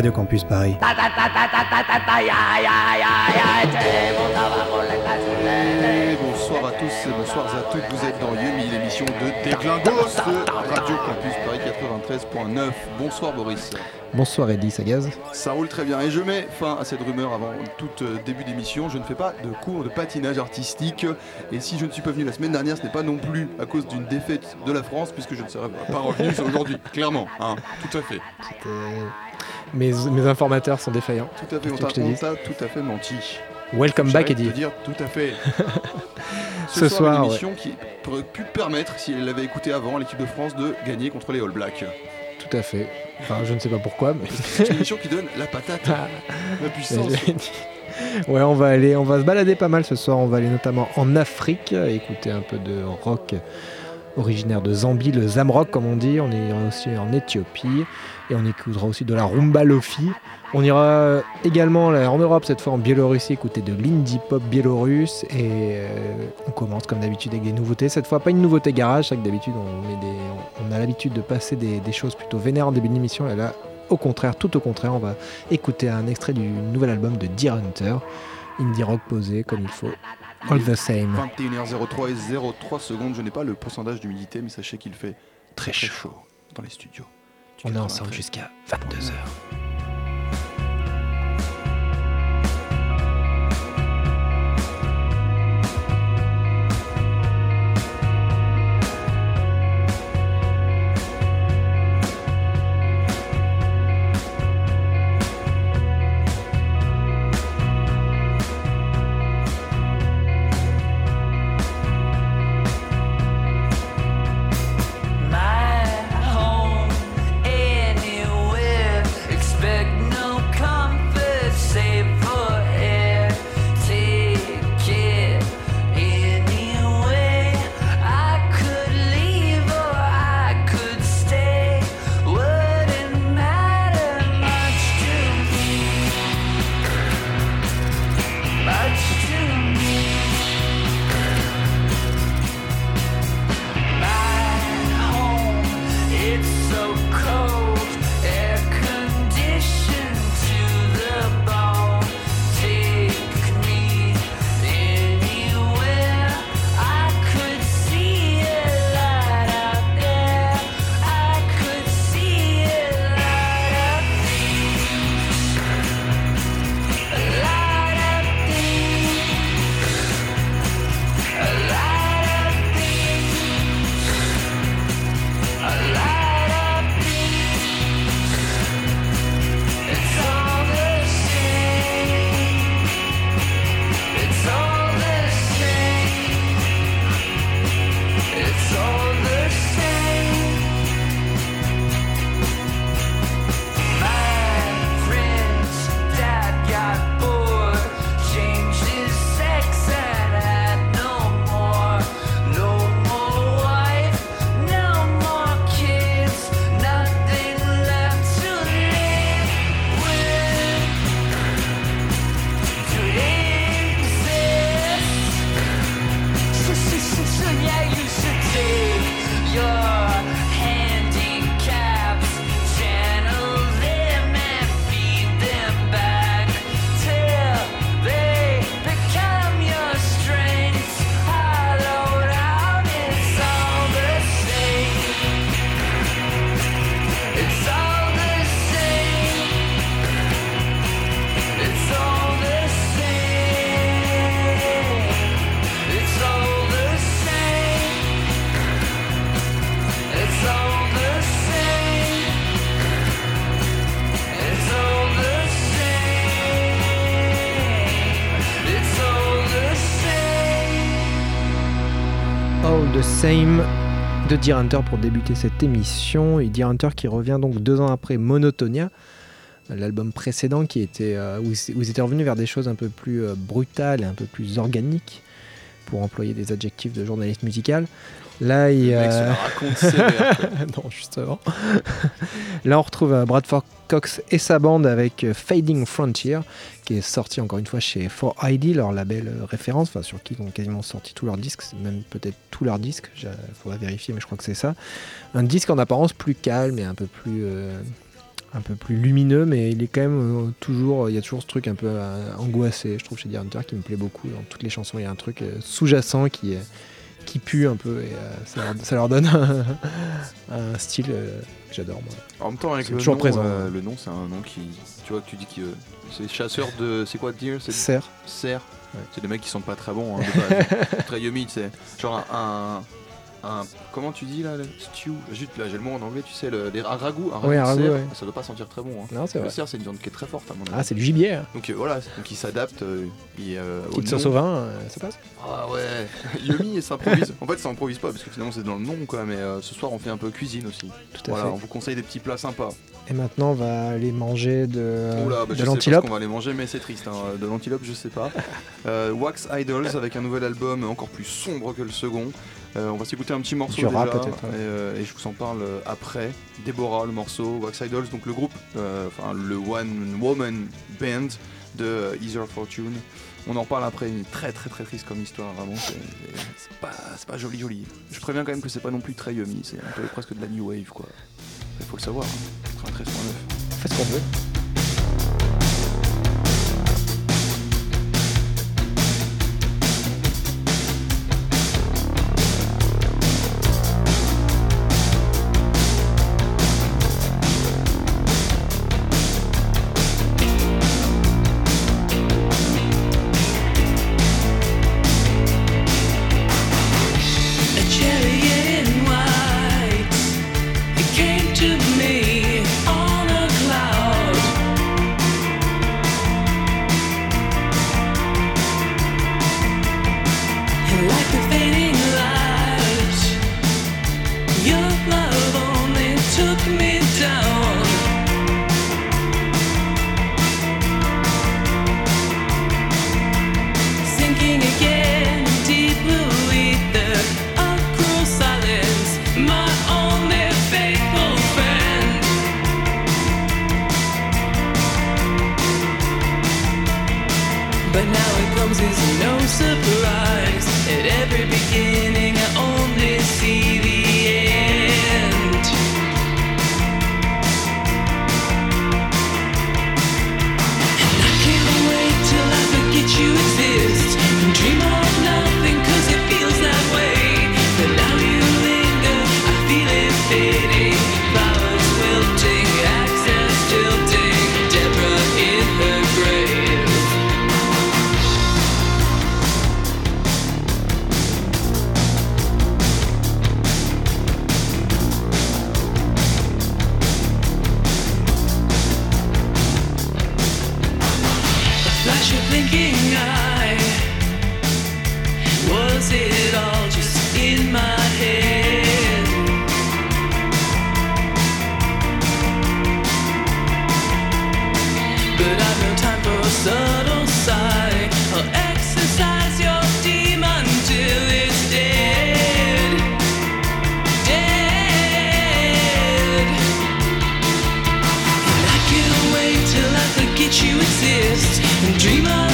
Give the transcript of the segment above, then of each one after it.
Radio Campus Paris. Bonsoir à tous et bonsoir à toutes, vous êtes dans Yumi, l'émission de Déglingos Radio Campus Paris 93.9. Bonsoir Boris. Bonsoir Eddie Sagaz. Ça roule très bien et je mets fin à cette rumeur avant tout euh, début d'émission. Je ne fais pas de cours de patinage artistique et si je ne suis pas venu la semaine dernière, ce n'est pas non plus à cause d'une défaite de la France puisque je ne serais pas revenu aujourd'hui, clairement. hein, tout à fait. Mes, mes informateurs sont défaillants. Tout à fait, on t'a tout à fait menti. Welcome back Eddie. te dire tout à fait. Ce soir, une émission qui aurait pu permettre, si elle l'avait écouté avant, l'équipe de France de gagner contre les All Blacks. Tout à fait. Enfin, je ne sais pas pourquoi, mais. C'est une émission qui donne la patate, la puissance. ouais, on va aller, on va se balader pas mal ce soir. On va aller notamment en Afrique, écouter un peu de rock originaire de Zambie, le Zamrock comme on dit. On ira aussi en Éthiopie et on écoutera aussi de la rumba lofi. On ira également en Europe, cette fois en Biélorussie, écouter de l'indie pop biélorusse et euh, on commence comme d'habitude avec des nouveautés. Cette fois, pas une nouveauté garage, c'est que d'habitude on, a l'habitude de passer des, des choses plutôt vénères en début d'émission et là, au contraire, tout au contraire, on va écouter un extrait du nouvel album de Deer Hunter, indie rock posé comme il faut. All the same. 21h03 et 03 secondes. Je n'ai pas le pourcentage d'humidité, mais sachez qu'il fait très chaud dans les studios. On est 93. ensemble jusqu'à 22h. Same de Deer Hunter pour débuter cette émission. Et Deer Hunter qui revient donc deux ans après Monotonia, l'album précédent qui était, euh, où, ils étaient revenus vers des choses un peu plus euh, brutales et un peu plus organiques, pour employer des adjectifs de journaliste musical. Là, il. Euh... non, justement. Là, on retrouve euh, Bradford Cox et sa bande avec euh, Fading Frontier, qui est sorti encore une fois chez 4ID, leur label euh, référence, enfin sur qui ils ont quasiment sorti tous leurs disques, même peut-être tous leurs disques, il faudra vérifier, mais je crois que c'est ça. Un disque en apparence plus calme et un peu plus. un peu plus lumineux, mais il est quand même toujours, il y a toujours ce truc un peu angoissé, je trouve, chez Dear Hunter, qui me plaît beaucoup. Dans toutes les chansons, il y a un truc sous-jacent qui est, qui pue un peu et euh, ça, leur, donne un, style euh, que j'adore moi. En même temps avec le toujours nom, présent. Euh, le nom c'est un nom qui tu vois que tu dis que c'est chasseur de c'est quoi dire c'est Serre. Serre. C'est des mecs qui sont pas très bons hein, très yummy c'est genre un comment tu dis là, le stew? Juste là, j'ai le mot en anglais, tu sais, le, un ragoût. Un ragoût, un ragoût ça doit pas sentir très bon. Hein. Non, c'est le cerf, c'est une viande qui est très forte à mon avis. Ah, c'est du gibier. Hein. Donc euh, voilà, donc il s'adapte. Euh, euh, Petite sauce au vin, ça passe Ah ouais, Yumi et s'improvise. en fait, ça improvise pas parce que finalement c'est dans le nom quoi, mais ce soir on fait un peu cuisine aussi. Tout à voilà, fait. on vous conseille des petits plats sympas. Et maintenant, on va aller manger de, Oula, bah, de l'antilope. On va aller manger, mais c'est triste. Hein. De l'antilope, je sais pas. Wax Idols avec un nouvel album encore plus sombre que le second. Euh, on va s'écouter un petit morceau déjà, euh, et, je vous en parle euh, après. Deborah, le morceau, Wax Idols, donc le groupe, enfin le One Woman Band de Easier Fortune. On en parle après, une très très très triste comme histoire, vraiment, c'est pas, pas, joli joli. Je préviens quand même que c'est pas non plus très yummy, c'est un peu presque de la new wave quoi. Il faut le savoir, hein. 13.9. Faites ce qu'on veut. you exist and dream of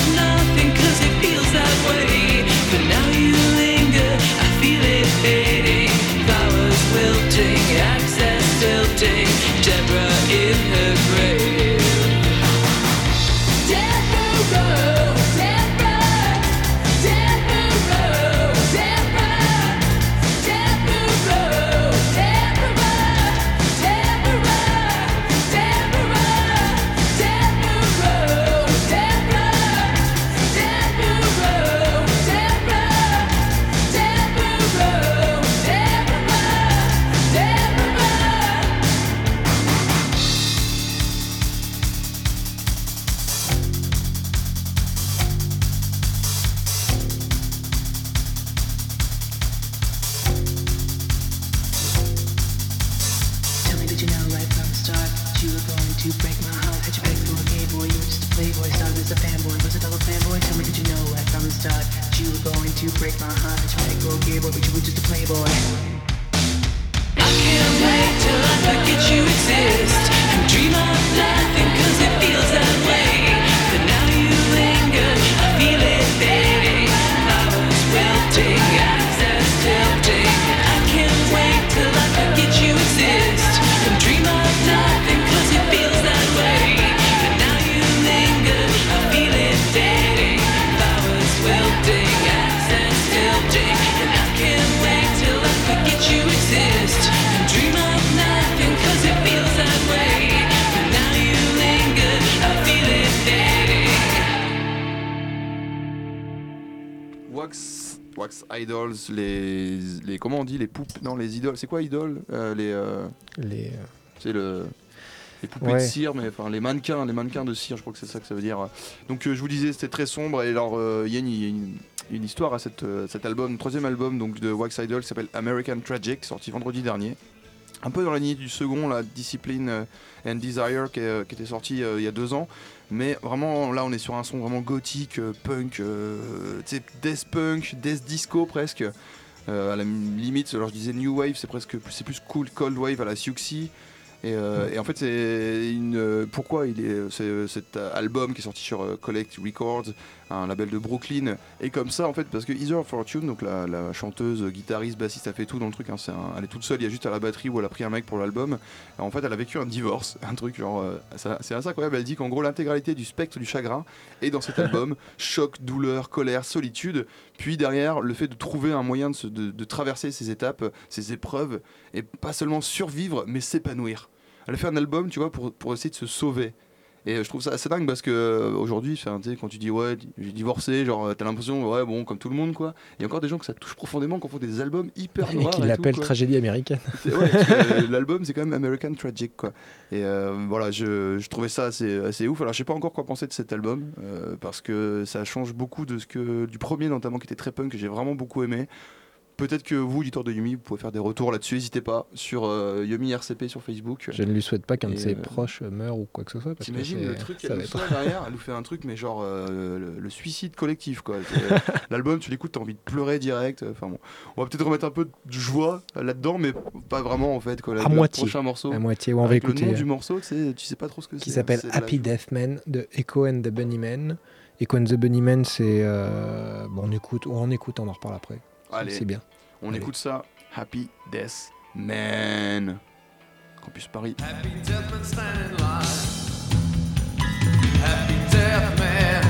Wax, Wax Idols, les, les. Comment on dit Les poupes? Non, les idoles. C'est quoi idoles Euh, Les. euh, Les, euh, c'est le. Les poupées de cire, mais enfin les mannequins, les mannequins de cire, je crois que c'est ça que ça veut dire. Donc euh, je vous disais, c'était très sombre. Et alors, il y a une, il y a une- une histoire à cette, cet album, troisième album donc de Wax Idol, qui s'appelle American Tragic, sorti vendredi dernier. Un peu dans la lignée du second, la Discipline euh, and Desire, qui, euh, était sorti euh, il y a deux ans. Mais vraiment, là, on est sur un son vraiment gothique, punk, death punk, death disco presque. À la limite, alors je disais new wave, c'est presque, c'est plus cool, cold wave à la Siouxsie. Et, en fait, c'est une. Pourquoi il est cet album qui est sorti sur Collect Records, un label de Brooklyn, et comme ça en fait parce que Heather Fortune, donc la, la chanteuse, guitariste, bassiste, elle fait tout dans le truc. hein, un- elle est toute seule, il y a juste à la batterie où elle a pris un mec pour l'album. En fait, elle a vécu un divorce, un truc genre. euh, c'est assez incroyable. Elle dit qu'en gros l'intégralité du spectre du chagrin est dans cet album choc, douleur, colère, solitude. Puis derrière, le fait de trouver un moyen de, se- de- de traverser ces étapes, ces épreuves, et pas seulement survivre, mais s'épanouir. Elle a fait un album, tu vois, pour, pour essayer de se sauver. Et je trouve ça assez dingue parce que euh, aujourd'hui, quand tu dis ouais, j'ai divorcé, genre euh, t'as l'impression, ouais, bon, comme tout le monde, quoi. Il y a encore des gens que ça touche profondément, qui font des albums hyper noirs. qui et l'appelle tout, quoi. tragédie américaine. Ouais, euh, L'album, c'est quand même American Tragic, quoi. Et euh, voilà, je, je trouvais ça assez, assez ouf. Alors, je sais pas encore quoi penser de cet album, euh, parce que ça change beaucoup de ce que du premier, notamment, qui était très punk, que j'ai vraiment beaucoup aimé. Peut-être que vous, auditeurs de Yumi, vous pouvez faire des retours là-dessus. N'hésitez pas sur euh, Yumi RCP sur Facebook. Je ne lui souhaite pas qu'un de ses euh, proches meure ou quoi que ce soit. T'imagines le truc, ça elle va nous sort derrière, elle nous fait un truc, mais genre euh, le, le suicide collectif quoi. C'est- L'album, tu l'écoutes, t'as envie de pleurer direct. Enfin bon, on va peut-être remettre un peu de joie là-dedans, mais pas vraiment en fait. Quoi. À moitié. prochain morceau, À moitié, où on va avec le écouter. nom euh, du morceau, tu sais, pas trop ce que c'est. qui s'appelle de la- Happy Death Man de Echo and the Bunnymen. Echo and the Bunnymen, c'est. euh, Bon, on écoute, ou on écoute, on en reparle après. Allez, C'est bien. on Allez. écoute ça. Happy Death Man. Campus Paris. Happy death man standing in line. Happy death man.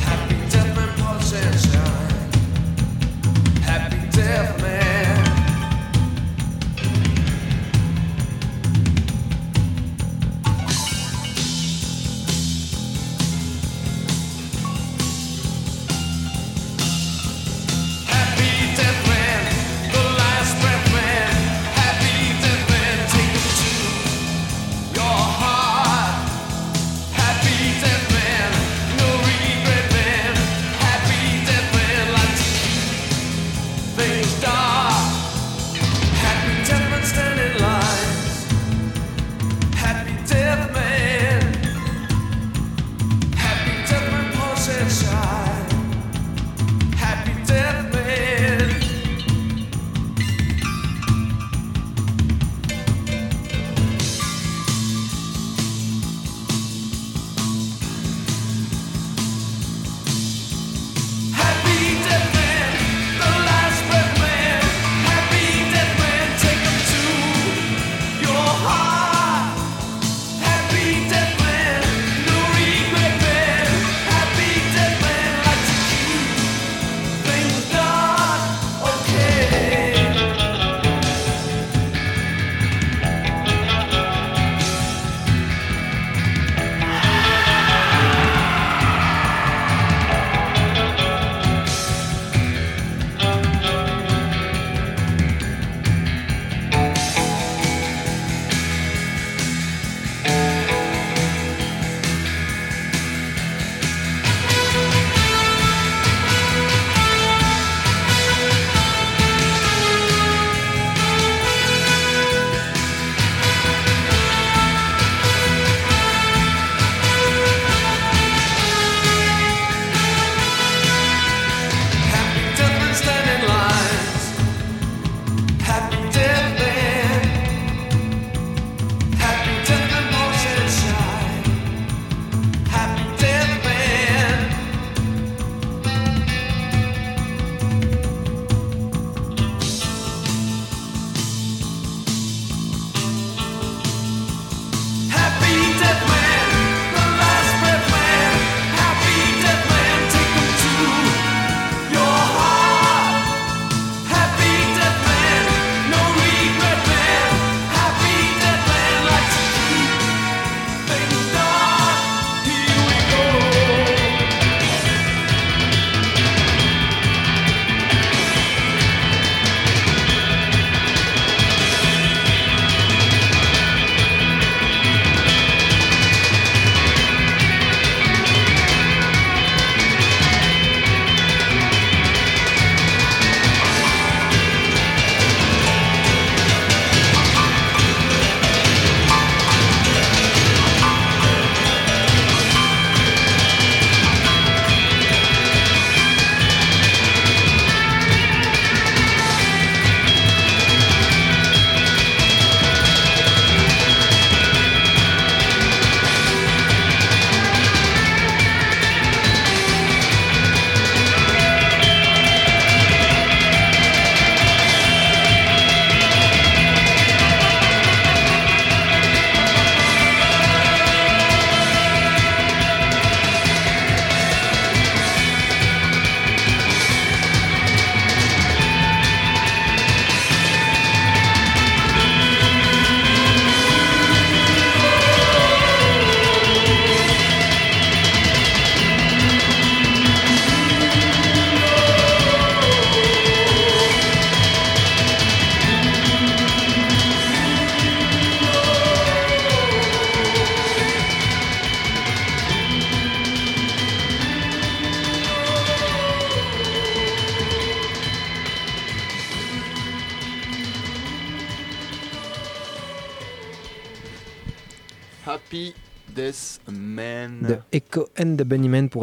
Happy death man pulse and shine. Happy death man.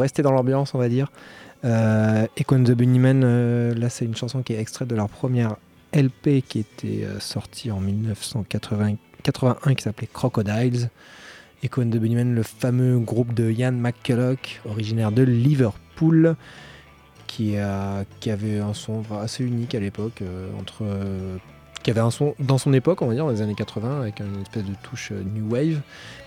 Rester dans l'ambiance, on va dire. Euh, Echo the Bunnymen, euh, là, c'est une chanson qui est extraite de leur première LP qui était euh, sortie en 1981 qui s'appelait Crocodiles. Echo the Bunnymen, le fameux groupe de Ian McCulloch, originaire de Liverpool, qui, a, qui avait un son assez unique à l'époque, euh, entre qui avait un son dans son époque, on va dire, dans les années 80, avec une espèce de touche euh, new wave,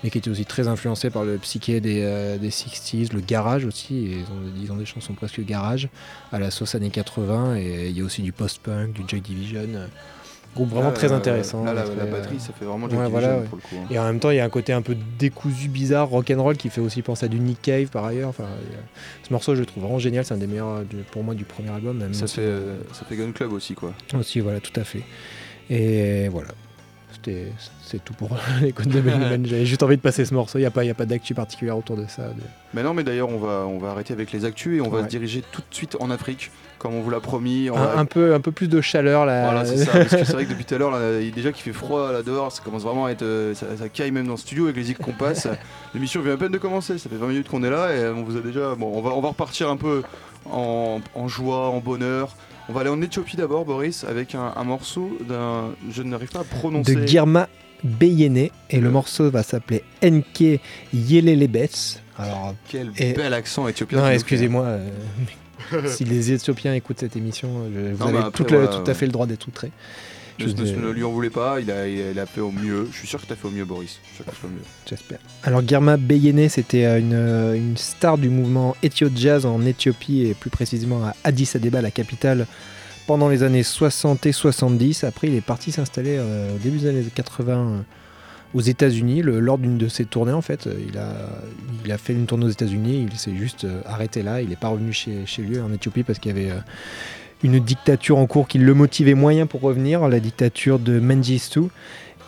mais qui était aussi très influencé par le psyché des, euh, des 60s, le garage aussi, et ils ont, ils ont des chansons presque garage, à la sauce années 80, et il y a aussi du post-punk, du Joy Division, euh, groupe vraiment Là, très euh, intéressant. Là, la, très, la batterie, ça fait vraiment ouais, Joy voilà, Division, ouais. pour le coup. hein. Et en même temps, il y a un côté un peu décousu, bizarre, rock'n'roll qui fait aussi penser à du Nick Cave par ailleurs. Enfin, a- ce morceau, je le trouve vraiment génial. C'est un des meilleurs du- pour moi du premier album. Même Ça si- fait, euh, ça fait Gun Club aussi, quoi. aussi, voilà, tout à fait. Et voilà. C'est tout pour les codes de Bunnymen. J'avais juste envie de passer ce morceau. Il n'y a pas, il y a pas d'actu particulière autour de ça. Mais non, mais d'ailleurs, on va, on va arrêter avec les actus et on va Ouais. se diriger tout de suite en Afrique, comme on vous l'a promis. On Un, peu, un peu plus de chaleur là. Voilà, c'est ça. Parce que c'est vrai que depuis tout à l'heure, déjà qu'il fait froid là dehors, ça commence vraiment à être. euh, ça, ça caille même dans le studio avec les zik qu'on passe. L'émission vient à peine de commencer, ça fait 20 minutes qu'on est là et on vous a déjà. Bon, on va, on va repartir un peu en, en joie, en bonheur. On va aller en Éthiopie d'abord, Boris, avec un, un morceau d'un. Je n'arrive pas à prononcer. de Girma Beyene. Et le Le- morceau va s'appeler Enke Yelelebes. Alors, Quel Et- bel accent éthiopien. non, excusez-moi. euh, si les Éthiopiens écoutent cette émission, je- vous Non, avez après, tout, le- voilà, tout ouais. à fait le droit d'être outré. Ne, lui en voulez pas, il a, il a fait au mieux. Je suis sûr que tu as fait au mieux, Boris. Je suis sûr que t'as fait au mieux. J'espère. Alors Girma Beyene, c'était euh, une, euh, une star du mouvement Ethio Jazz en Éthiopie et plus précisément à Addis Abeba, la capitale, pendant les années 60 et 70. Après, il est parti s'installer euh, au début des années 80 euh, aux États-Unis. Lors d'une de ses tournées, en fait, il a, il a fait une tournée aux États-Unis. Il s'est juste euh, arrêté là. Il n'est pas revenu chez, chez lui en Éthiopie parce qu'il y avait euh, une dictature en cours qui le motivait moyen pour revenir, la dictature de Mengistu.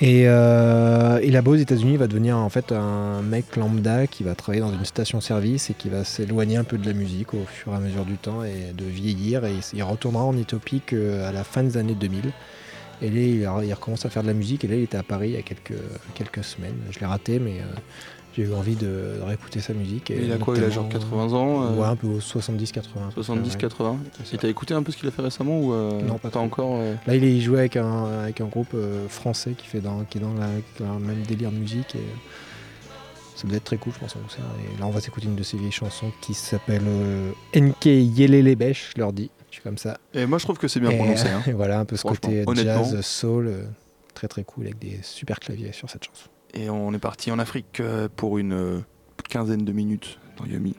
Et, euh, et là-bas aux États-Unis, il va devenir en fait un mec lambda qui va travailler dans une station-service et qui va s'éloigner un peu de la musique au fur et à mesure du temps et de vieillir. Et il retournera en Éthiopie qu'à la fin des années 2000. Et là, il recommence à faire de la musique. Et là, il était à Paris il y a quelques, quelques semaines. Je l'ai raté, mais euh, j'ai eu envie de, de réécouter sa musique. Et il a quoi Il a genre notamment- 80 ans euh, Ouais, un peu 70-80. 70, 80. Et t'as écouté un peu ce qu'il a fait récemment ou euh, Non, pas encore euh, Là, il, est, il jouait avec un, avec un groupe euh, français qui, fait dans, qui est dans, la, dans le même délire de musique. Et, ça doit être très cool, je pense, en concert. Et là, on va s'écouter une de ses vieilles chansons qui s'appelle euh, Enke Yelelebech, je leur dis. Je suis comme ça. Et moi je trouve que c'est bien et, prononcé. hein. et voilà, un peu ce côté jazz, soul, euh, très très cool, avec des super claviers sur cette chanson. Et on est parti en Afrique euh, pour une euh, quinzaine de minutes dans Yumi.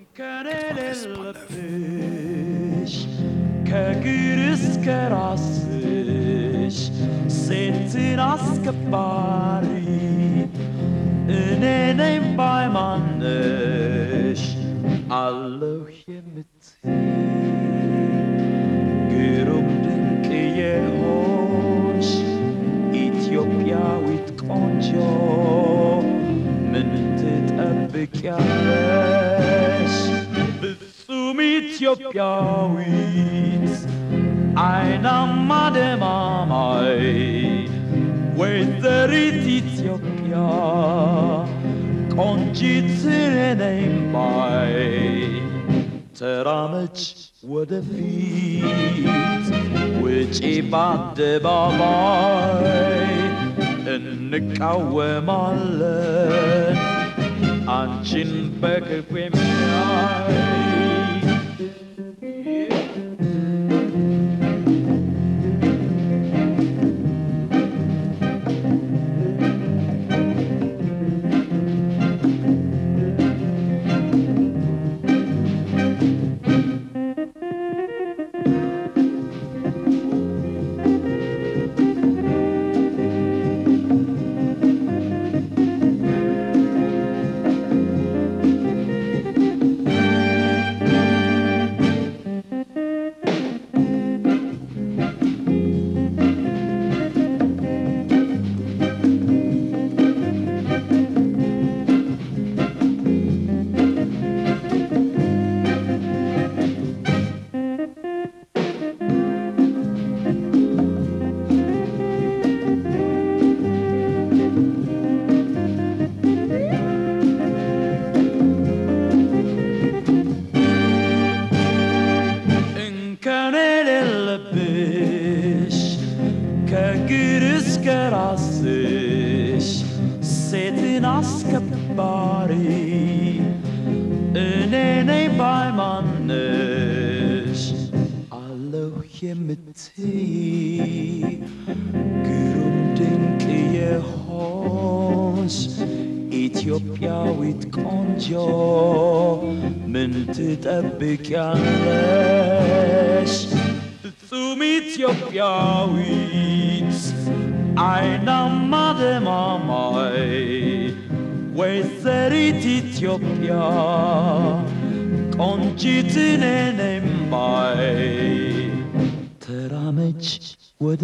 ትጠብቂያለሽ? ፍጹም ኢትዮጵያዊት አይናማ ደማማይ ወይዘሪት ኢትዮጵያ ቆንጂት እኔ ነኝ ባይ ተራመች ወደፊት ውጪ በአደባባይ እንቃወማለን an chin beke with me ay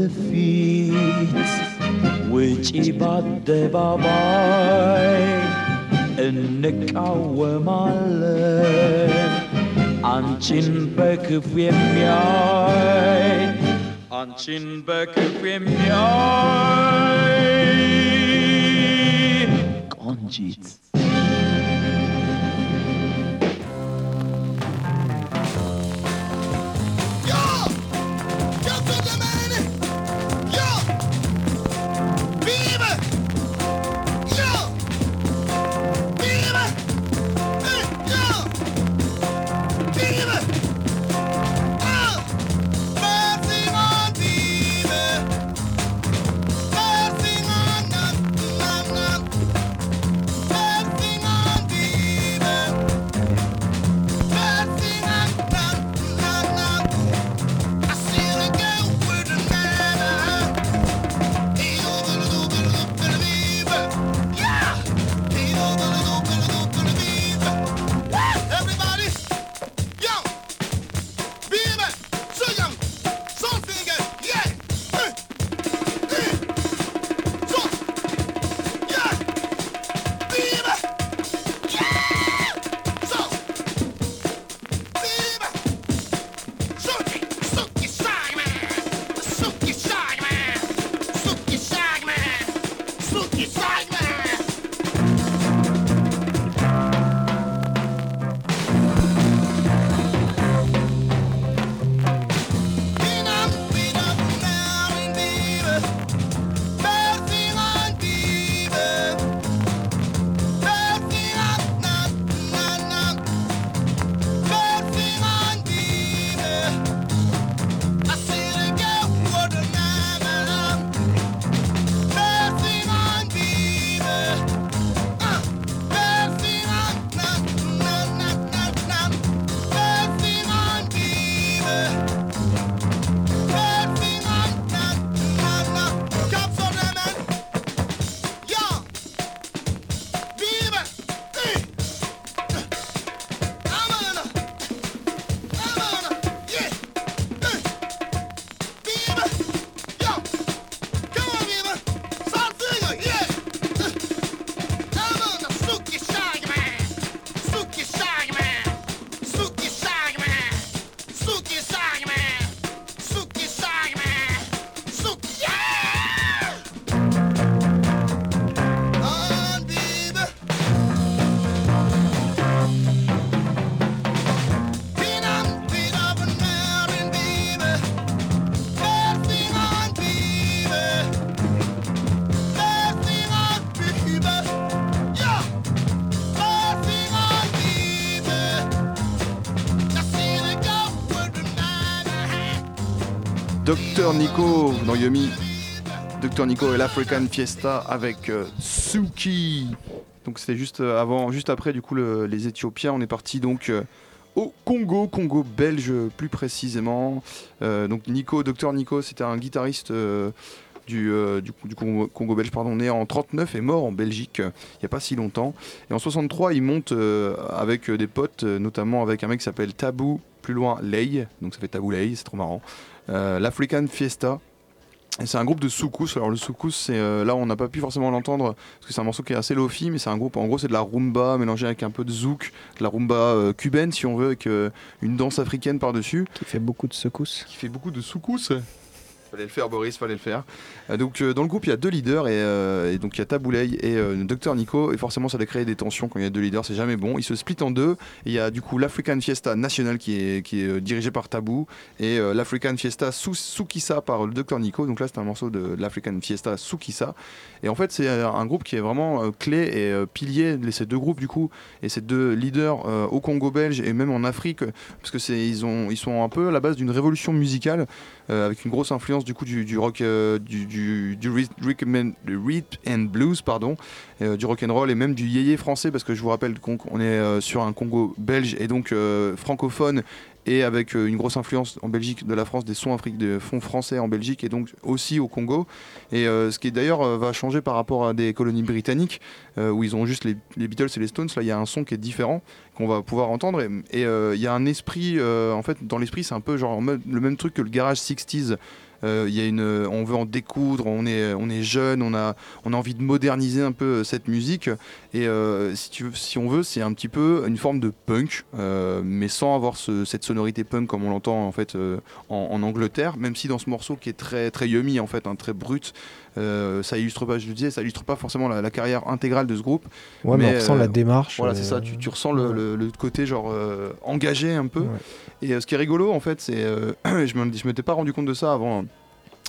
ወደፊት ውጪ በአደባባይ እንቃወማለን አንቺን በክፉ የሚያይ አንቺን በክፉ የሚያይ ቆንጂት Dr Nico dans Yumi. Dr Nico et l'African Fiesta avec euh, Suki. Donc c'était juste euh, avant, juste après du coup le- les Éthiopiens. On est parti donc euh, au Congo, Congo belge plus précisément. Donc Nico, Dr Nico, c'était un guitariste du, Congo, belge, pardon, né en 39 et mort en Belgique il n'y a pas si longtemps. Et en 63, il monte avec des potes, notamment avec un mec qui s'appelle Tabou, plus loin Ley, donc ça fait Tabou Ley, c'est trop marrant. Euh, L'African Fiesta. C'est un groupe de soukous. Alors le soukous, c'est euh, là on n'a pas pu forcément l'entendre parce que c'est un morceau qui est assez lofi, mais c'est un groupe. En gros, c'est de la rumba mélangée avec un peu de zouk, de la rumba euh, cubaine si on veut, avec euh, une danse africaine par dessus, Qui fait beaucoup de secousses. qui fait beaucoup de soukous. Fallait le faire, Boris, fallait le faire. Euh, donc, euh, dans le groupe, il y a deux leaders, et, euh, donc il y a Taboulay et Dr Nico, et forcément, ça va créer des tensions quand il y a deux leaders, c'est jamais bon. Ils se splitent en deux, il y a du coup l'African Fiesta National qui est, qui est euh, dirigé par Tabou, et l'African Fiesta Soukissa par le Dr Nico. Donc là, c'est un morceau de l'African Fiesta Soukissa. Et en fait, c'est un groupe qui est vraiment clé et pilier de ces deux groupes, du coup, et ces deux leaders au Congo belge et même en Afrique, parce que ils ils sont un peu à la base d'une révolution musicale avec une grosse influence du coup du, du rock euh, du du, du rhythm and blues pardon euh, du rock and roll et même du yéyé français parce que je vous rappelle qu'on est euh, sur un Congo belge et donc euh, francophone et avec euh, une grosse influence en Belgique de la France des sons africains des fonds français en Belgique et donc aussi au Congo. Et euh, ce qui d'ailleurs va changer par rapport à des colonies britanniques euh, où ils ont juste les, les Beatles et les Stones. Là il y a un son qui est différent qu'on va pouvoir entendre et et, euh, il y a un esprit en fait dans l'esprit c'est un peu genre le même truc que le garage 60s Euh, y a une, on veut en découdre, on est, on est jeune, on a, on a envie de moderniser un peu euh, cette musique. Et euh, si, tu, si on veut, c'est un petit peu une forme de punk, euh, mais sans avoir ce- cette sonorité punk comme on l'entend en fait en, en Angleterre. Même si dans ce morceau qui est très, très yummy en fait, un très brut, euh, ça illustre pas, je le disais, ça illustre pas forcément la, la carrière intégrale de ce groupe. Ouais, mais, Mais, on ressent euh, la démarche. Voilà, euh, c'est ça. Tu, tu ressens le, le- le côté genre engagé un peu. Ouais. Et euh, ce qui est rigolo, en fait, c'est. euh, je je m'étais pas rendu compte de ça avant,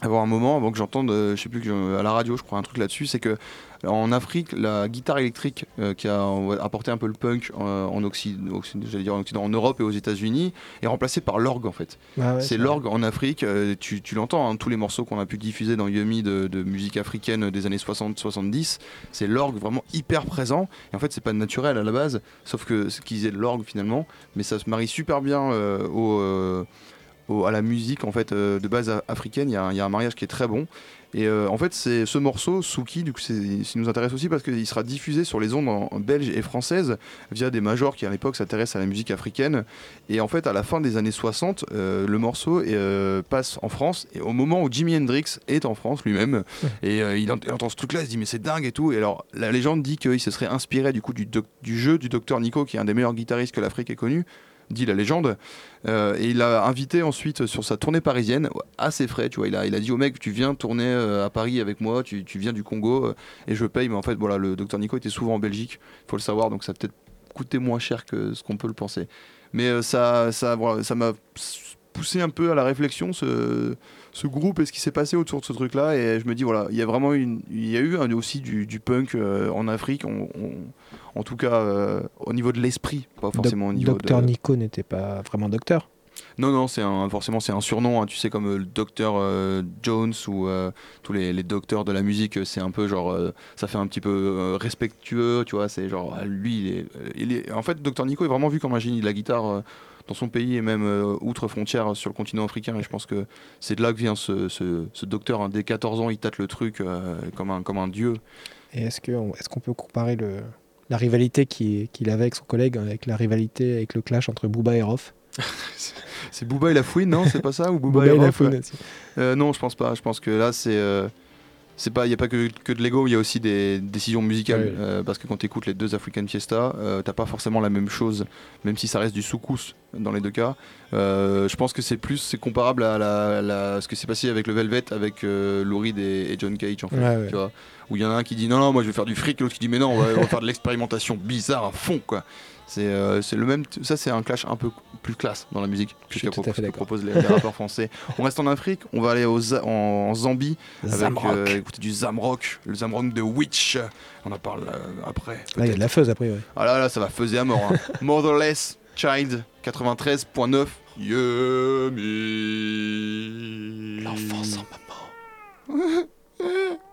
avant un moment, avant que j'entende, euh, je sais plus, à la radio, je crois, un truc là-dessus. C'est que en Afrique, la guitare électrique euh, qui a apporté un peu le punk euh, en Occident, dire en Occident, en Europe et aux États-Unis, est remplacée par l'orgue, en fait. Ah ouais, c'est l'orgue en Afrique. euh, tu tu l'entends, hein, tous les morceaux qu'on a pu diffuser dans Yumi de, de musique africaine des années 60-70, c'est l'orgue vraiment hyper présent. Et en fait, c'est pas naturel à la base, sauf que ce qu'ils aient de l'orgue finalement, mais ça se marie super bien au, au- à la musique en fait euh, de base africaine. Il y, a un- il y a un mariage qui est très bon. Et euh, en fait, c'est ce morceau, Suki, du coup, nous intéresse aussi parce qu'il sera diffusé sur les ondes en, en belge et française via des majors qui à l'époque s'intéressent à la musique africaine. Et en fait, à la fin des années 60, euh, le morceau passe en France. Et au moment où Jimi Hendrix est en France lui-même, et il, ent- il entend ce truc-là, il se dit mais c'est dingue et tout. Et alors, la légende dit qu'il se serait inspiré du coup du jeu du docteur Nico, qui est un des meilleurs guitaristes que l'Afrique ait connu dit la légende. Euh, et il l'a invité ensuite sur sa tournée parisienne, assez frais, tu vois. Il a, il a dit au mec, tu viens tourner euh, à Paris avec moi, tu, tu viens du Congo, euh, et je paye. Mais en fait, voilà, le docteur Nico était souvent en Belgique, faut le savoir, donc ça peut-être coûté moins cher que ce qu'on peut le penser. Mais ça ça voilà, ça m'a poussé un peu à la réflexion, ce, ce groupe et ce qui s'est passé autour de ce truc-là. Et je me dis, voilà, il y a vraiment une, il y a eu aussi du, du punk euh, en Afrique, on- on- en tout cas euh, au niveau de l'esprit, pas forcément au niveau Docteur de... Nico n'était pas vraiment docteur. Non, non, c'est un, forcément c'est un surnom, hein, tu sais, comme euh, le docteur euh, Jones ou euh, tous les, les docteurs de la musique, c'est un peu genre, euh, ça fait un petit peu respectueux, tu vois, c'est genre, lui, il est, il est- En fait, docteur Nico est vraiment vu comme un génie de la guitare dans son pays et même euh, outre frontière sur le continent africain, et je pense que c'est de là que vient ce, ce, ce docteur, hein. dès 14 ans, il tâte le truc euh, comme, un, comme un dieu. Et est-ce qu'on peut comparer le, la rivalité qui- qu'il avait avec son collègue avec la rivalité avec le clash entre Booba et Rof? C'est Booba et la fouine, non? C'est pas ça Ou Booba, Booba et Rof, Lafouine ouais. Euh, non, je pense pas. Je pense que là, c'est. C'est pas, il n'y a pas que, que de l'ego, il y a aussi des décisions musicales. Euh, parce que quand tu écoutes les deux African Fiesta, euh, t'as pas forcément la même chose, même si ça reste du soukous dans les deux cas. Euh, je pense que c'est plus, c'est comparable à, la, la- ce que s'est passé avec le Velvet, avec euh, Lou Reed et, et John Cage, en fait. Ouais. Tu vois, où il y en a un qui dit non, non, moi je vais faire du fric, et l'autre qui dit mais non, on va, on va faire de l'expérimentation bizarre à fond, quoi. C'est euh, c'est le même. Ça, c'est un clash un peu plus classe dans la musique que ce que proposent les, les rappeurs français. On reste en Afrique, on va aller en, en Zambie avec euh, écouter du Zamrock, le Zamrock de Witch. On en parle euh, après. Là, il y a de la fuzz après. ouais. Ah là là, ça va faiser à mort. hein. Motherless Child 93.9. Yummy. L'enfant sans maman.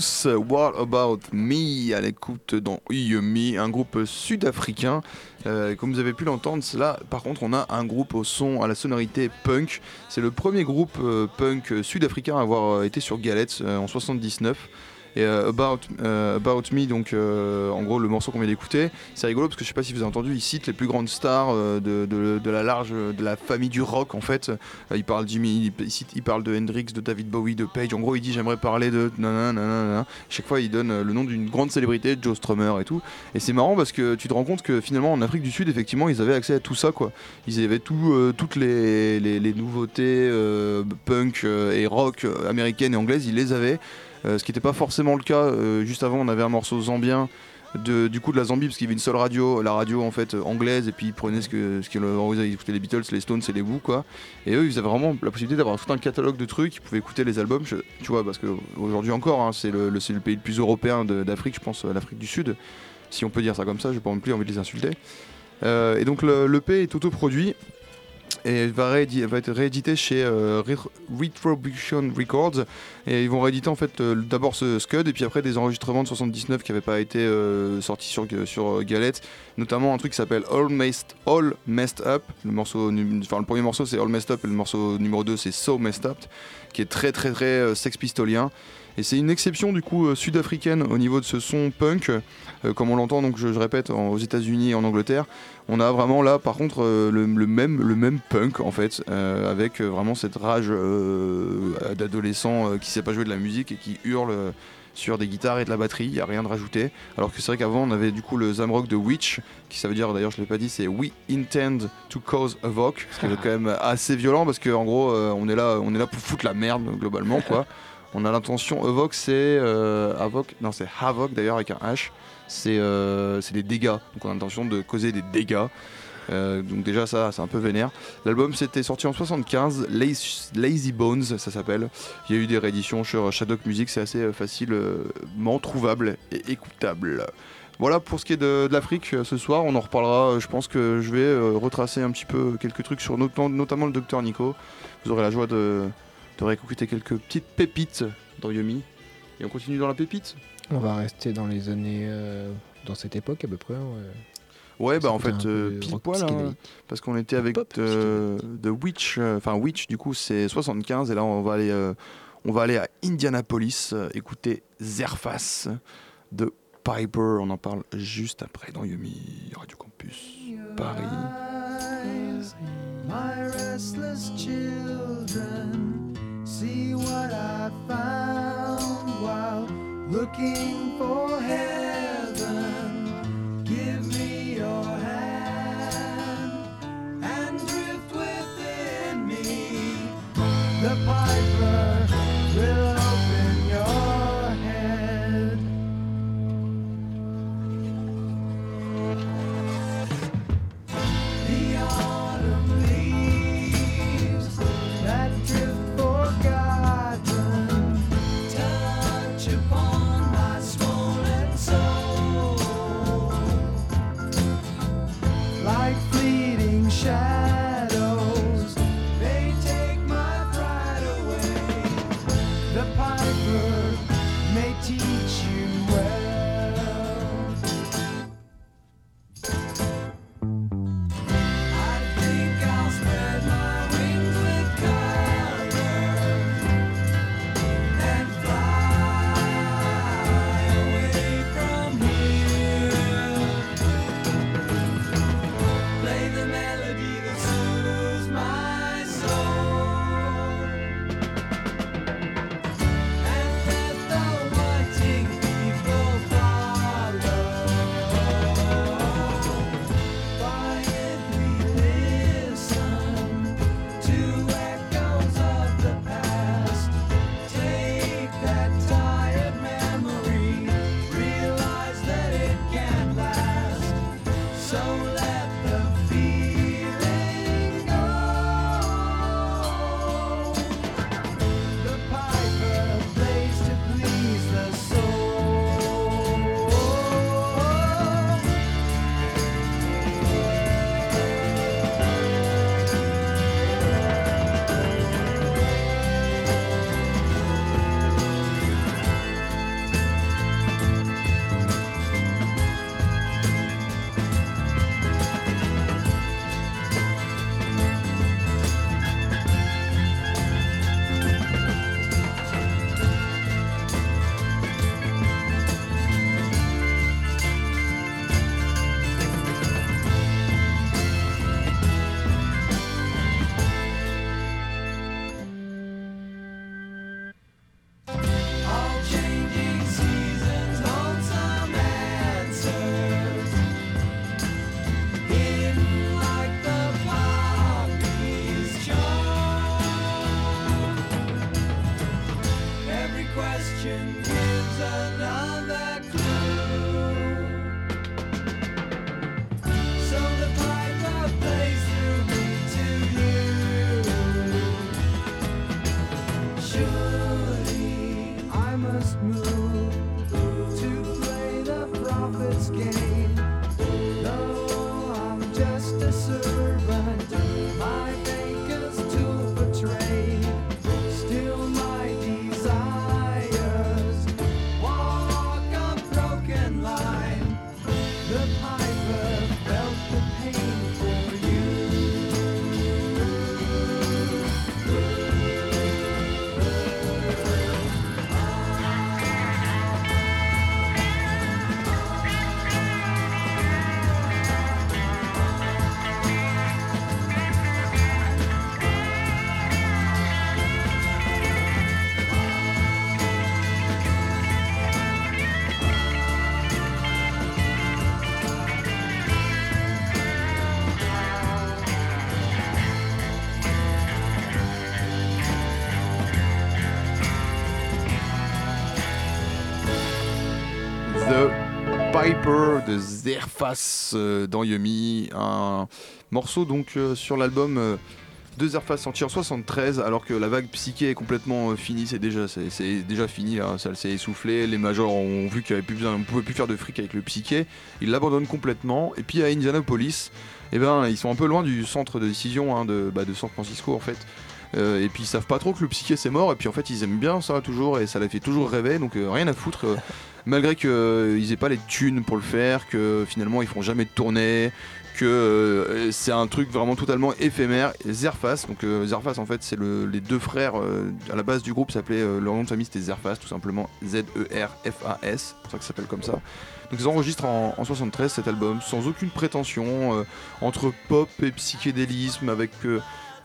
Youth, What About Me à l'écoute dans Yumi, un groupe sud-africain. Euh, comme vous avez pu l'entendre, là par contre on a un groupe au son, à la sonorité punk. C'est le premier groupe euh, punk sud-africain à avoir euh, été sur Galette en 79. Et euh, About, euh, About Me, donc euh, en gros le morceau qu'on vient d'écouter, c'est rigolo parce que je sais pas si vous avez entendu, il cite les plus grandes stars de, la large, de la famille du rock en fait. Il parle Jimmy, il, cite- il parle de Hendrix, de David Bowie, de Page. En gros, il dit j'aimerais parler de. Chaque fois, il donne le nom d'une grande célébrité, Joe Strummer et tout. Et c'est marrant parce que tu te rends compte que finalement en Afrique du Sud, effectivement, ils avaient accès à tout ça quoi. Ils avaient tout, toutes les, les- nouveautés punk et rock américaines et anglaises, ils les avaient. Euh, ce qui n'était pas forcément le cas. Euh, juste avant, on avait un morceau zambien. De, du coup de la Zambie parce qu'il y avait une seule radio la radio en fait euh, anglaise et puis ils prenaient ce qu'ils ils écoutaient les Beatles les Stones et les Who quoi et eux ils avaient vraiment la possibilité d'avoir tout un catalogue de trucs ils pouvaient écouter les albums tu vois parce que aujourd'hui encore hein, c'est le, le- le pays le plus européen d'Afrique je pense l'Afrique du Sud si on peut dire ça comme ça j'ai pas non plus envie de les insulter et donc le- l'EP est autoproduit et réédi- va être réédité chez euh, Ret- Retribution Records. Et ils vont rééditer en fait euh, d'abord ce Scud et puis après des enregistrements de 79 qui n'avaient pas été euh, sortis sur, sur euh, Galette. Notamment un truc qui s'appelle All Messed, All Messed Up. Le morceau enfin le premier morceau c'est All Messed Up et le morceau numéro 2 c'est So Messed Up qui est très très très sex pistolien et c'est une exception du coup euh, sud-africaine au niveau de ce son punk euh, comme on l'entend donc je, répète en- aux États-Unis et en Angleterre on a vraiment là par contre euh, le, même, le même punk en fait avec vraiment cette rage d'adolescent qui sait pas jouer de la musique et qui hurle sur des guitares et de la batterie, il n'y a rien de rajouté. Alors que c'est vrai qu'avant on avait du coup le Zamrock de Witch, qui ça veut dire d'ailleurs je l'ai pas dit, c'est We Intend to Cause Havoc, ce qui est quand même assez violent parce qu'en gros euh, on, est là, on est là pour foutre la merde globalement quoi. On a l'intention, Havoc c'est euh, Havoc, non c'est Havoc d'ailleurs avec un H, c'est euh, c'est des dégâts, donc on a l'intention de causer des dégâts. Euh, donc déjà ça c'est un peu vénère. L'album c'était sorti en 75, Lazy, Lazy Bones ça s'appelle. Il y a eu des rééditions sur Shadowk Music, c'est assez euh, facilement trouvable et écoutable. Voilà pour ce qui est de, de l'Afrique euh, ce soir, on en reparlera. euh, Je pense que je vais euh, retracer un petit peu quelques trucs sur not- notamment le Docteur Nico. Vous aurez la joie de, de réécouter quelques petites pépites dans Yomi. Et on continue dans la pépite On va rester dans les années. euh, dans cette époque à peu près. ouais. Ouais, bah en fait, euh, pile poil, hein, parce qu'on était avec Pop euh, The Witch, euh, enfin Witch, du coup c'est 75, et là on va aller, euh, on va aller à Indianapolis, euh, écouter Zerfas de Piper, on en parle juste après dans Yumi Radio Campus Paris. children. See what I found while looking for heaven. Give Zerfas euh, dans Yumi, un morceau donc euh, sur l'album euh, de Zerfas sorti en 73 alors que la vague psyché est complètement finie, c'est déjà, déjà fini, là, ça s'est essoufflé, les majors ont vu qu'il avait plus pouvait plus faire de fric avec le psyché, ils l'abandonnent complètement. Et puis à Indianapolis, eh ben, ils sont un peu loin du centre de décision hein, bah, de San Francisco en fait. Euh, et puis ils savent pas trop que le psyché c'est mort. Et puis en fait ils aiment bien ça toujours. Et ça les fait toujours rêver. Donc euh, rien à foutre euh, malgré qu'ils aient pas les thunes pour le faire que finalement ils font jamais de tournée que euh, c'est un truc vraiment totalement éphémère. Zerfas donc euh, Zerfas en fait c'est le- les deux frères euh, à la base du groupe s'appelait leur nom de famille c'était Zerfas tout simplement Z E R F A S. C'est pour ça que ça s'appelle comme ça. Donc ils enregistrent en, en 73 cet album sans aucune prétention entre pop et psychédélisme avec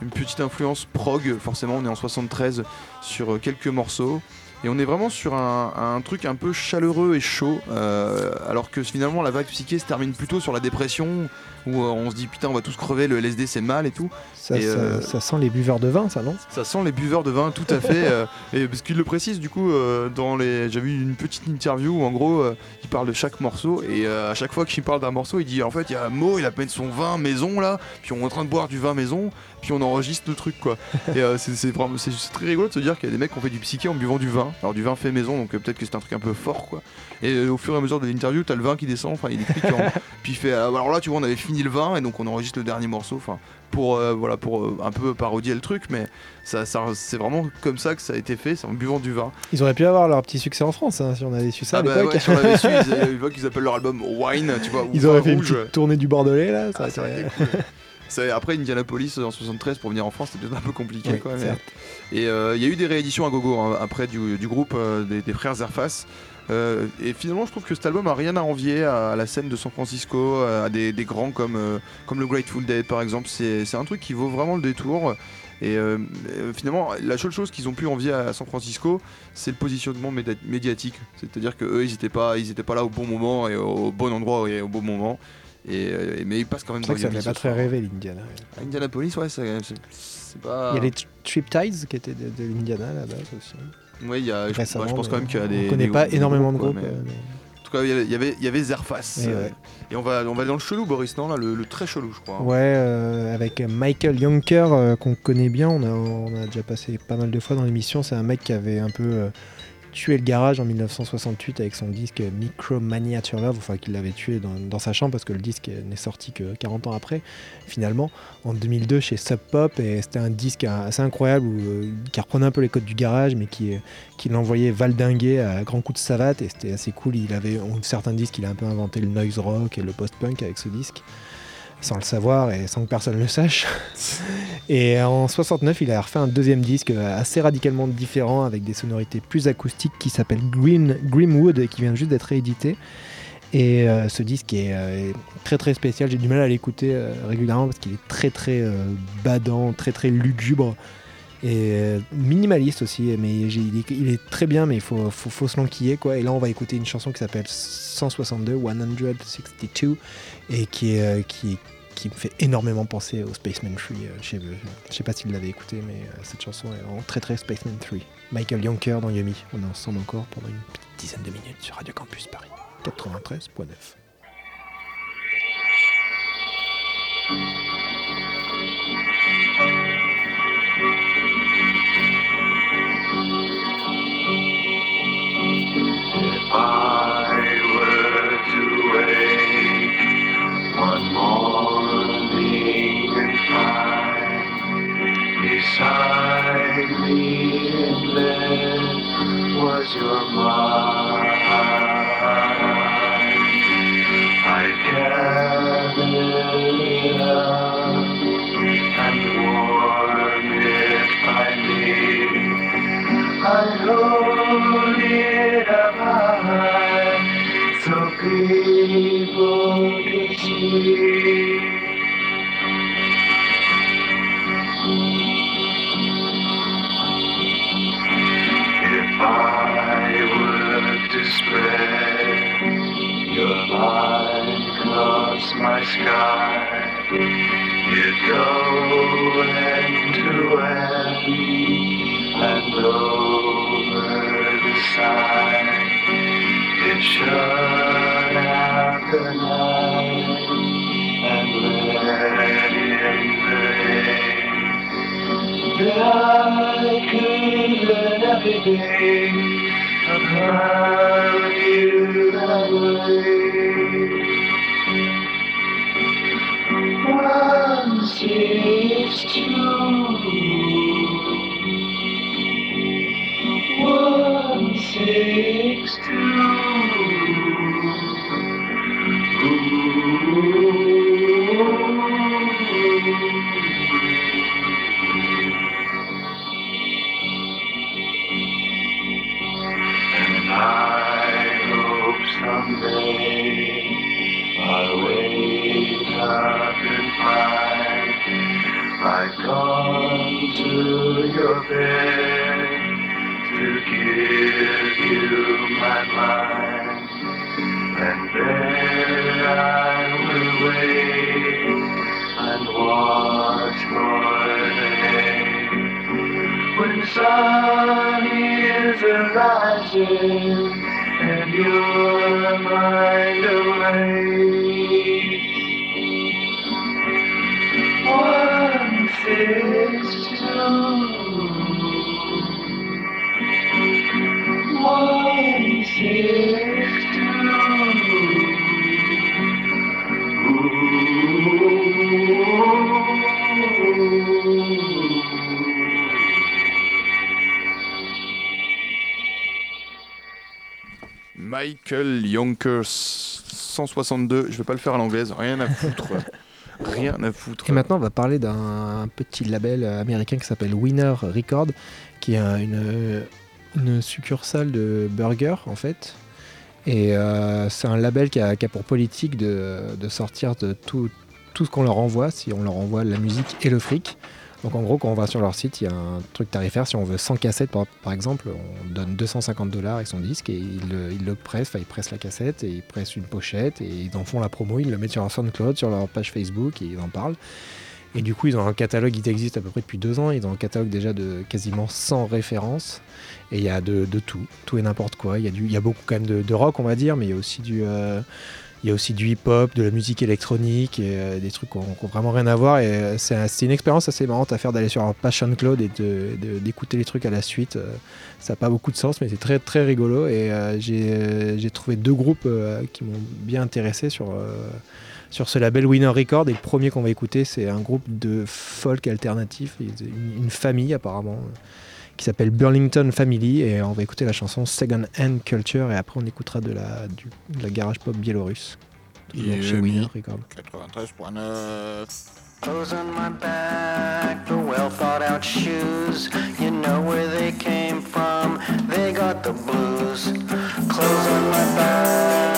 une petite influence prog, forcément on est en 73 sur euh, quelques morceaux. Et on est vraiment sur un, un truc un peu chaleureux et chaud, euh, alors que finalement la vague psyché se termine plutôt sur la dépression, où euh, on se dit putain on va tous crever, le LSD c'est mal et tout. Ça, Et, ça- euh, ça sent les buveurs de vin, ça, non? Ça sent les buveurs de vin, tout à fait. et parce qu'il le précise, du coup, dans les, j'avais eu une petite interview où en gros, il parle de chaque morceau et à chaque fois qu'il parle d'un morceau, il dit en fait, il y a Mo, il appelle son vin maison là, puis on est en train de boire du vin maison, puis on enregistre le truc quoi. et c'est, c'est, c'est très rigolo de se dire qu'il y a des mecs qui ont fait du psyché en buvant du vin. Alors du vin fait maison, donc euh, peut-être que c'est un truc un peu fort quoi. Et euh, au fur et à mesure de l'interview, t'as le vin qui descend, enfin il qu'en- puis il fait, ah, alors là tu vois, on avait fini le vin et donc on enregistre le dernier morceau, enfin pour euh, voilà pour euh, un peu parodier le truc, mais ça, ça- c'est vraiment comme ça que ça a été fait, c'est en buvant du vin. Ils auraient pu avoir leur petit succès en France, hein, si on avait su ça ah à bah l'époque. ouais, si on l'avait su, ils, ils voient qu'ils appellent leur album Wine, tu vois. ou Ils auraient Vin fait une rouge. petite tournée du Bordelais, là. Ça Ah, ça aurait aurait été- été cool. C'est- Après Indianapolis en 73 pour venir en France c'était peut-être un peu compliqué Oui, quoi, mais- certes. Et euh, il y a eu des rééditions à gogo hein, après du, du groupe euh, des, des frères Zerfas. Euh, et finalement je trouve que cet album a rien à envier à, à la scène de San Francisco, à des, des grands comme, comme le Grateful Dead par exemple. C'est un truc qui vaut vraiment le détour. Et euh, finalement, la seule chose qu'ils ont pu envier à San Francisco, c'est le positionnement médiatique. C'est-à-dire que eux, ils n'étaient pas, ils étaient pas là au bon moment et au bon endroit et au bon moment. Et, mais ils passent quand même C'est vrai que ça les pas très rêver l'Indiana. À Indianapolis, ouais, c'est pas. Il y a les Tri- Triptides qui étaient de, de l'Indiana à la base aussi. Ouais, il y a, je, pense quand même qu'il y a des. On connaît des- pas énormément de groupes. mais- euh, En tout cas, il y avait- il y avait, Zerfas. Ouais, euh, ouais. Et on va, on va aller dans le chelou, Boris, non là, le, le très chelou, je crois. Ouais, euh, avec Michael Yonker euh, qu'on connaît bien, on a, on a déjà passé pas mal de fois dans l'émission. C'est un mec qui avait un peu euh, tué le garage en 1968 avec son disque Micromania to Love, enfin qu'il l'avait tué dans, sa chambre parce que le disque n'est sorti que 40 ans après, finalement, en 2002 chez Sub Pop. Et c'était un disque assez incroyable euh, qui reprenait un peu les codes du garage, mais qui, qui l'envoyait valdinguer à grands coups de savate. Et c'était assez cool. Il avait certains disques, il a un peu inventé le noise rock et le post-punk avec ce disque sans le savoir et sans que personne le sache. et en 69, il a refait un deuxième disque assez radicalement différent avec des sonorités plus acoustiques qui s'appelle Green Grimwood et qui vient juste d'être réédité. Et euh, ce disque est, euh, est très très spécial. J'ai du mal à l'écouter euh, régulièrement parce qu'il est très très badant, très très lugubre et minimaliste aussi. Mais j'ai- il, est, il est très bien, mais il faut, faut, faut se l'enquiller quoi. Et là, on va écouter une chanson qui s'appelle 162, 162, et euh, qui, me fait énormément penser au Spaceman 3 euh, chez eux. Je sais pas si vous l'avez écouté, mais euh, cette chanson est vraiment très très Spaceman 3. Michael Yonker dans Yumi. On est ensemble encore pendant une petite dizaine de minutes sur Radio Campus Paris 93.9. I beside me in bed was your mind. I'd gather it up and warm it by me. I hold it up so people can see. You'd go end to end and over the side. It shut out the night and let in the day. Could learn everything about you that way. One six two. To your bed to give you my mind, and there I will wait and watch for day. When sun is arising and your mind away. One six Michael Yonkers 162, je vais pas le faire à l'anglaise, rien à foutre. Et maintenant, on va parler d'un petit label américain qui s'appelle Winner Record, qui est un- une, succursale de Burger, en fait. Et euh, c'est un label qui a, pour politique de, sortir de tout ce qu'on leur envoie, si on leur envoie la musique et le fric. Donc en gros, quand on va sur leur site, il y a un truc tarifaire. Si on veut 100 cassettes, par, exemple, on donne 250 dollars avec son disque et ils le, pressent, enfin ils pressent la cassette et ils pressent une pochette et ils en font la promo, ils le mettent sur leur SoundCloud, sur leur page Facebook et ils en parlent. Et du coup, ils ont un catalogue qui existe à peu près depuis deux ans. Ils ont un catalogue déjà de quasiment 100 références. Et il y a de, tout, tout et n'importe quoi. Il y, a il beaucoup quand même de, de rock, on va dire, mais il y a aussi du, euh, il y a aussi du hip-hop, de la musique électronique, et euh, des trucs qui n'ont vraiment rien à voir. Et euh, c'est un- c'est une expérience assez marrante à faire d'aller sur leur page SoundCloud et d'écouter les trucs à la suite. Euh, Ça n'a pas beaucoup de sens, mais c'est très très rigolo. Et j'ai trouvé deux groupes qui m'ont bien intéressé sur, sur ce label Winner Record. Et le premier qu'on va écouter, c'est un groupe de folk alternatif, une, famille apparemment, qui s'appelle Burlington Family. Et on va écouter la chanson Second Hand Culture. Et après, on écoutera de la, du- de la garage pop biélorusse. Toujours chez Winner Record. 93.9. Clothes on my back, the well thought out shoes. You know where they came from, they got the blues. Clothes on my back,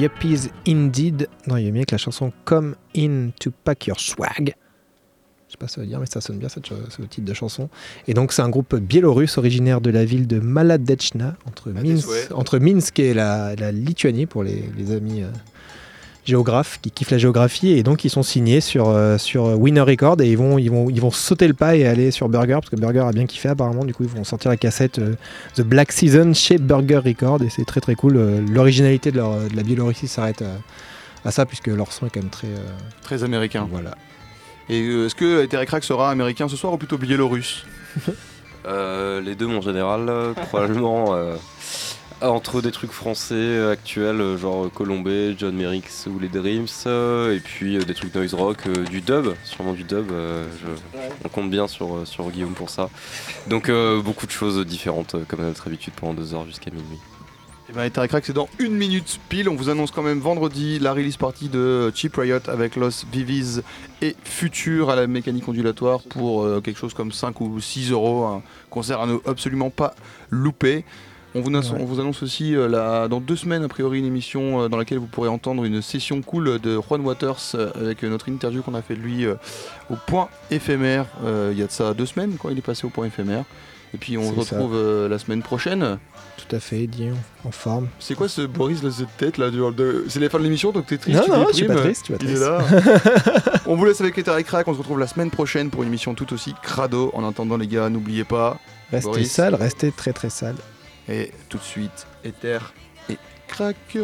Yuppies Indeed dans Yumi avec la chanson Come In to Pack Your Swag. Je sais pas ce que ça veut dire, mais ça sonne bien cette ce titre de chanson. Et donc, c'est un groupe biélorusse originaire de la ville de Maladechna, entre, Minsk, souhaits. entre Minsk et la, la Lituanie, pour les, les amis euh, géographes qui kiffent la géographie. Et donc, ils sont signés sur, euh, sur Winner Record et ils vont, ils, vont, ils vont sauter le pas et aller sur Burger, parce que Burger a bien kiffé apparemment. Du coup, ils vont sortir la cassette euh, The Black Season chez Burger Record et c'est très très cool. Euh, L'originalité de, leur- de la Biélorussie s'arrête à, à ça, puisque leur son est quand même très. euh, Très américain. Voilà. Et euh, est-ce que Terry Crack sera américain ce soir ou plutôt biélorusse? Euh, les deux, mon général, euh, probablement euh, entre des trucs français euh, actuels, euh, genre Colombé, John Merrick ou les Dreams, euh, et puis euh, des trucs noise rock, euh, du dub, sûrement du dub. euh, on compte bien sur, euh, sur Guillaume pour ça. Donc euh, beaucoup de choses différentes, euh, comme à notre habitude, pendant deux heures jusqu'à minuit. Et ben Terry Crack c'est dans une minute pile. On vous annonce quand même vendredi la release party de Cheap Riot avec Los Vivis et Future à la mécanique ondulatoire pour euh, quelque chose comme 5 ou 6 euros. Un concert à ne absolument pas louper. On vous, annonce, Ouais. on vous annonce aussi euh, la- dans deux semaines, a priori, une émission euh, dans laquelle vous pourrez entendre une session cool de Juan Waters euh, avec notre interview qu'on a fait de lui au point éphémère il y a de ça deux semaines quand il est passé au point éphémère. Et puis on se retrouve la semaine prochaine. Tout à fait, Eddie, en forme. C'est quoi ce Boris là, cette tête là du- de- C'est la fin de l'émission donc t'es triste Non, tu non, je suis déprimes. pas triste, est triste. là. on vous laisse avec Ether et Crack, on se retrouve la semaine prochaine pour une émission tout aussi crado. En attendant les gars, n'oubliez pas. Restez Boris. sale, restez très très sale. Et tout de suite, Ether et Crack.